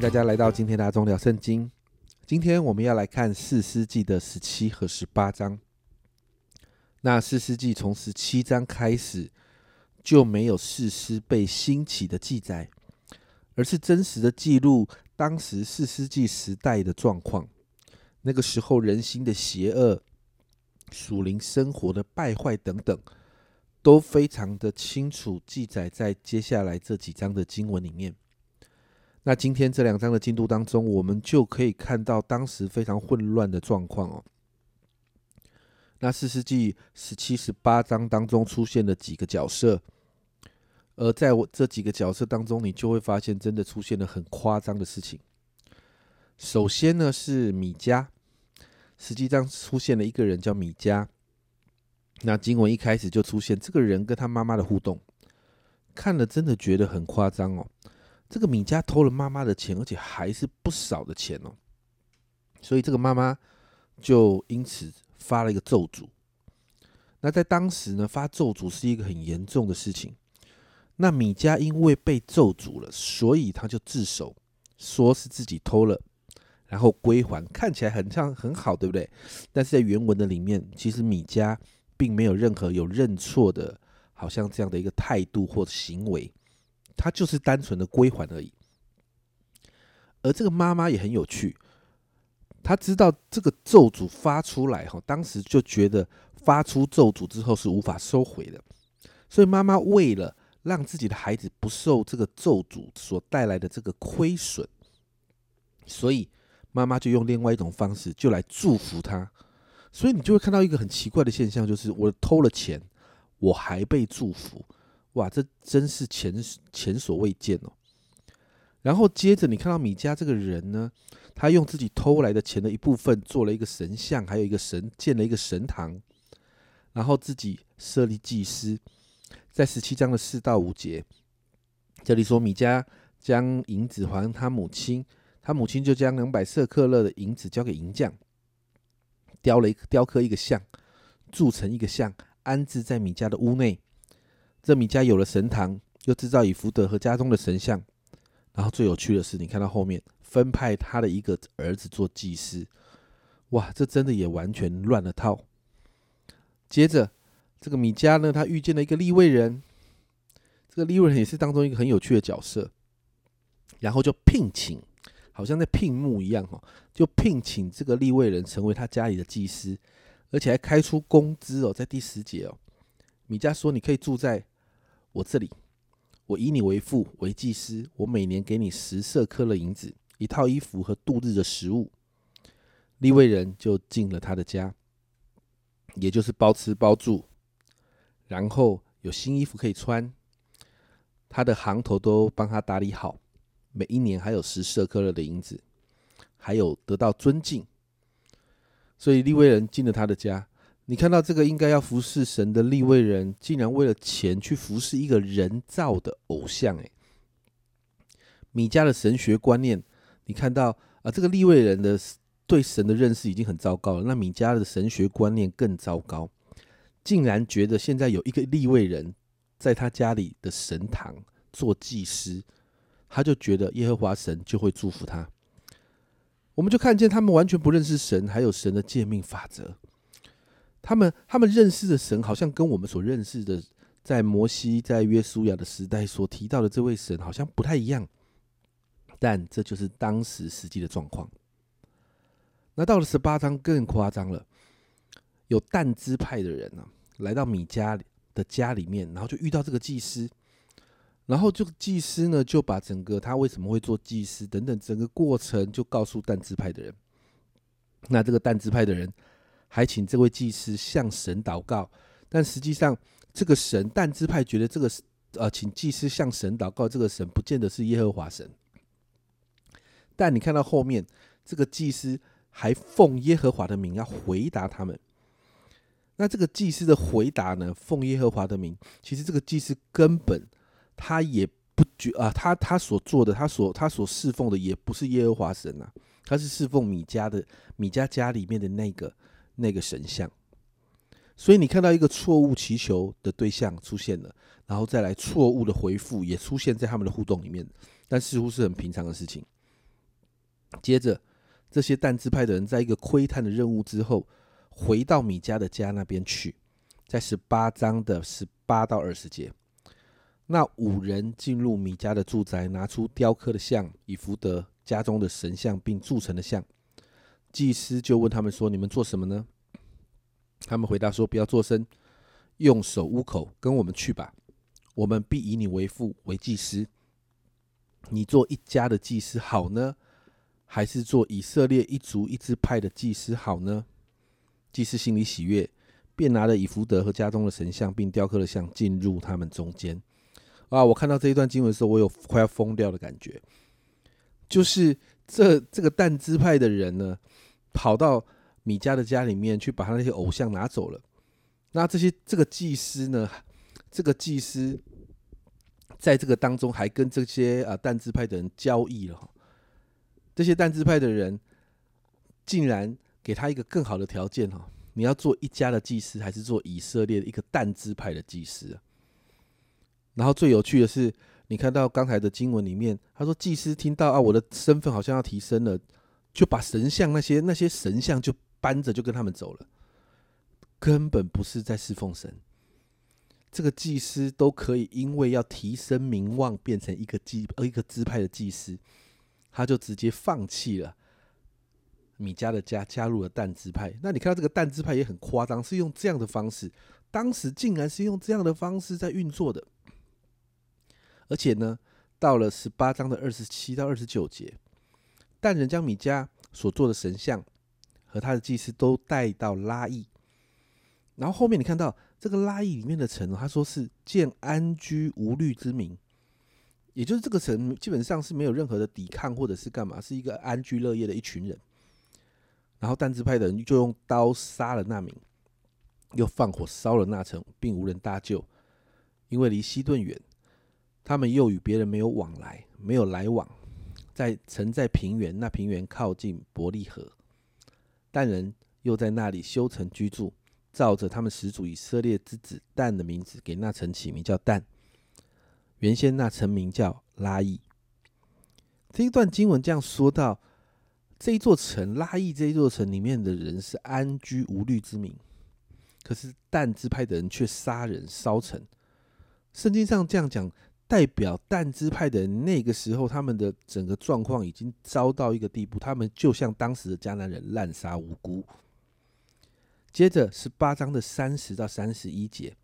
大家来到今天的阿忠聊圣经。今天我们要来看四世纪的十七和十八章。那四世纪从十七章开始就没有四师被兴起的记载，而是真实的记录当时四世纪时代的状况。那个时候人心的邪恶、属灵生活的败坏等等，都非常的清楚记载在接下来这几章的经文里面。那今天这两章的进度当中，我们就可以看到当时非常混乱的状况哦。那四世纪十七、十八章当中出现了几个角色，而在我这几个角色当中，你就会发现真的出现了很夸张的事情。首先呢是米迦，实际上出现了一个人叫米迦。那经文一开始就出现这个人跟他妈妈的互动，看了真的觉得很夸张哦。这个米家偷了妈妈的钱，而且还是不少的钱哦，所以这个妈妈就因此发了一个咒诅。那在当时呢，发咒诅是一个很严重的事情。那米家因为被咒诅了，所以他就自首，说是自己偷了，然后归还，看起来很像很好，对不对？但是在原文的里面，其实米家并没有任何有认错的，好像这样的一个态度或行为。他就是单纯的归还而已，而这个妈妈也很有趣，她知道这个咒诅发出来哈，当时就觉得发出咒诅之后是无法收回的，所以妈妈为了让自己的孩子不受这个咒诅所带来的这个亏损，所以妈妈就用另外一种方式就来祝福他，所以你就会看到一个很奇怪的现象，就是我偷了钱，我还被祝福。哇，这真是前前所未见哦！然后接着你看到米迦这个人呢，他用自己偷来的钱的一部分做了一个神像，还有一个神建了一个神堂，然后自己设立祭司。在十七章的四到五节，这里说米迦将银子还他母亲，他母亲就将两百色克勒的银子交给银匠，雕了一个雕刻一个像，铸成一个像，安置在米迦的屋内。这米迦有了神堂，又制造以福德和家中的神像，然后最有趣的是，你看到后面分派他的一个儿子做祭司，哇，这真的也完全乱了套。接着，这个米迦呢，他遇见了一个立位人，这个立位人也是当中一个很有趣的角色，然后就聘请，好像在聘募一样哈，就聘请这个立位人成为他家里的祭司，而且还开出工资哦，在第十节哦，米迦说：“你可以住在。”我这里，我以你为父为祭司，我每年给你十色克勒银子，一套衣服和度日的食物。利未人就进了他的家，也就是包吃包住，然后有新衣服可以穿，他的行头都帮他打理好，每一年还有十色克勒的银子，还有得到尊敬，所以利未人进了他的家。你看到这个应该要服侍神的立位人，竟然为了钱去服侍一个人造的偶像？诶，米迦的神学观念，你看到啊，这个立位人的对神的认识已经很糟糕了。那米迦的神学观念更糟糕，竟然觉得现在有一个立位人在他家里的神堂做祭司，他就觉得耶和华神就会祝福他。我们就看见他们完全不认识神，还有神的诫命法则。他们他们认识的神，好像跟我们所认识的，在摩西在约书亚的时代所提到的这位神，好像不太一样。但这就是当时实际的状况。那到了十八章更夸张了，有但支派的人呢，来到米家的家里面，然后就遇到这个祭司，然后这个祭司呢，就把整个他为什么会做祭司等等整个过程，就告诉但支派的人。那这个但支派的人。还请这位祭司向神祷告，但实际上这个神但支派觉得这个呃，请祭司向神祷告，这个神不见得是耶和华神。但你看到后面，这个祭司还奉耶和华的名要回答他们。那这个祭司的回答呢，奉耶和华的名，其实这个祭司根本他也不觉啊，他他所做的，他所他所侍奉的也不是耶和华神啊，他是侍奉米迦的米迦家里面的那个。那个神像，所以你看到一个错误祈求的对象出现了，然后再来错误的回复也出现在他们的互动里面，但似乎是很平常的事情。接着，这些但支派的人在一个窥探的任务之后，回到米迦的家那边去，在十八章的十八到二十节，那五人进入米迦的住宅，拿出雕刻的像以福德家中的神像，并铸成的像。祭司就问他们说：“你们做什么呢？”他们回答说：“不要作声，用手捂口，跟我们去吧。我们必以你为父，为祭司。你做一家的祭司好呢，还是做以色列一族一支派的祭司好呢？”祭司心里喜悦，便拿了以福德和家中的神像，并雕刻的像进入他们中间。啊！我看到这一段经文的时候，我有快要疯掉的感觉。就是这这个但支派的人呢？跑到米迦的家里面去，把他那些偶像拿走了。那这些这个祭司呢？这个祭司在这个当中还跟这些啊但支派的人交易了。这些但支派的人竟然给他一个更好的条件哈！你要做一家的祭司，还是做以色列的一个但支派的祭司啊？然后最有趣的是，你看到刚才的经文里面，他说祭司听到啊，我的身份好像要提升了。就把神像那些那些神像就搬着就跟他们走了，根本不是在侍奉神。这个祭司都可以因为要提升名望，变成一个祭呃一个支派的祭司，他就直接放弃了米迦的家，加入了但支派。那你看到这个但支派也很夸张，是用这样的方式，当时竟然是用这样的方式在运作的。而且呢，到了十八章的二十七到二十九节。但人将米迦所做的神像和他的祭司都带到拉邑，然后后面你看到这个拉邑里面的城，他说是建安居无虑之民，也就是这个城基本上是没有任何的抵抗或者是干嘛，是一个安居乐业的一群人。然后但支派的人就用刀杀了那民，又放火烧了那城，并无人搭救，因为离西顿远，他们又与别人没有往来，没有来往。在曾在平原，那平原靠近伯利河，但人又在那里修城居住，照着他们始祖以色列之子但的名字，给那城起名叫但。原先那城名叫拉邑。这一段经文这样说到，这一座城拉邑这一座城里面的人是安居无虑之民，可是但支派的人却杀人烧城。圣经上这样讲。代表但支派的，那个时候他们的整个状况已经糟到一个地步，他们就像当时的迦南人滥杀无辜。接着十八章的三十到三十一节，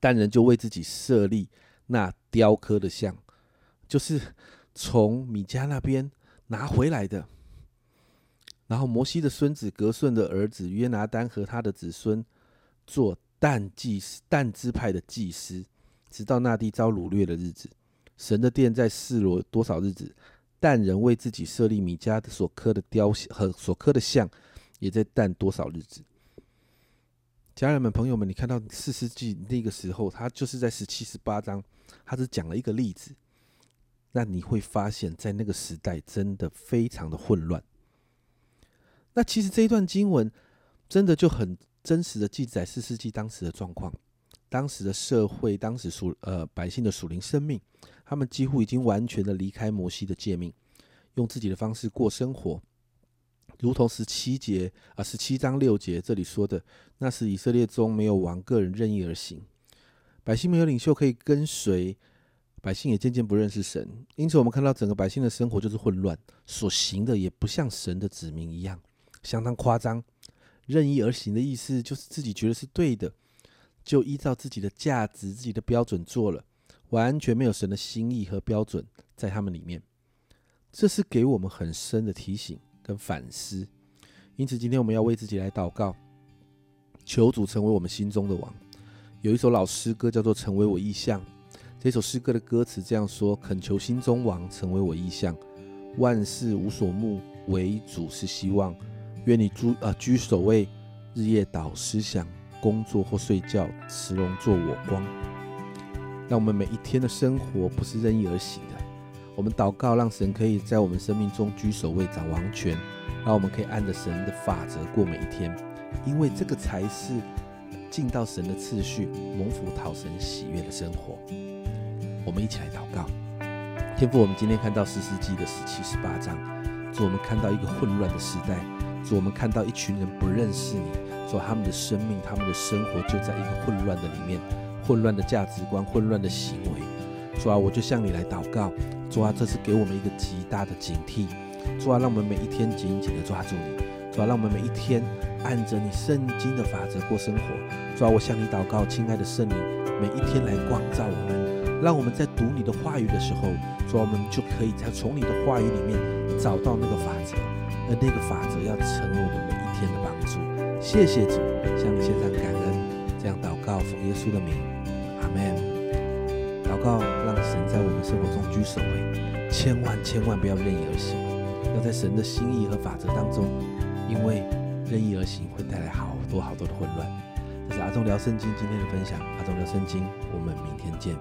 但人就为自己设立那雕刻的像，就是从米迦那边拿回来的。然后摩西的孙子格顺的儿子约拿丹和他的子孙做但祭司、但支派的祭司。直到那地遭掳掠的日子，神的殿在示罗多少日子？但人为自己设立米迦的所刻的雕像和所刻的像，也在但多少日子？家人们、朋友们，你看到四世纪那个时候，他就是在十七、十八章，他只讲了一个例子。那你会发现在那个时代真的非常的混乱。那其实这一段经文真的就很真实的记载四世纪当时的状况。当时的社会，当时属呃百姓的属灵生命，他们几乎已经完全的离开摩西的诫命，用自己的方式过生活，如同十七节啊十七章六节这里说的，那是以色列中没有王，个人任意而行，百姓没有领袖可以跟随，百姓也渐渐不认识神，因此我们看到整个百姓的生活就是混乱，所行的也不像神的子民一样，相当夸张。任意而行的意思就是自己觉得是对的。就依照自己的价值、自己的标准做了，完全没有神的心意和标准在他们里面。这是给我们很深的提醒跟反思。因此，今天我们要为自己来祷告，求主成为我们心中的王。有一首老诗歌叫做《成为我意象》，这首诗歌的歌词这样说：恳求心中王成为我意象，万事无所慕，唯主是希望。愿你居啊居首位，日夜祷思想。工作或睡觉，慈龙做我光。让我们每一天的生活不是任意而行的。我们祷告，让神可以在我们生命中居首位、掌王权，让我们可以按着神的法则过每一天。因为这个才是进到神的次序、蒙福讨神喜悦的生活。我们一起来祷告，天父，我们今天看到四世纪的十七、十八章，主，我们看到一个混乱的时代，主，我们看到一群人不认识你，主，他们的生命、他们的生活就在一个混乱的里面，混乱的价值观、混乱的行为。主啊，我就向你来祷告，主啊，这是给我们一个极大的警惕。主啊，让我们每一天紧紧的抓住你。主啊，让我们每一天按着你圣经的法则过生活。主啊，我向你祷告，亲爱的圣灵，每一天来光照我们，让我们在读你的话语的时候，主啊，我们就可以在从你的话语里面找到那个法则，而那个法则要成为我们每一天的帮助。谢谢主，向你献上感恩，这样祷告，奉耶稣的名，阿门。祷告，让神在我们生活中居首位，千万千万不要任意而行，要在神的心意和法则当中。因为任意而行会带来好多好多的混乱。这是阿忠聊圣经今天的分享，阿忠聊圣经，我们明天见。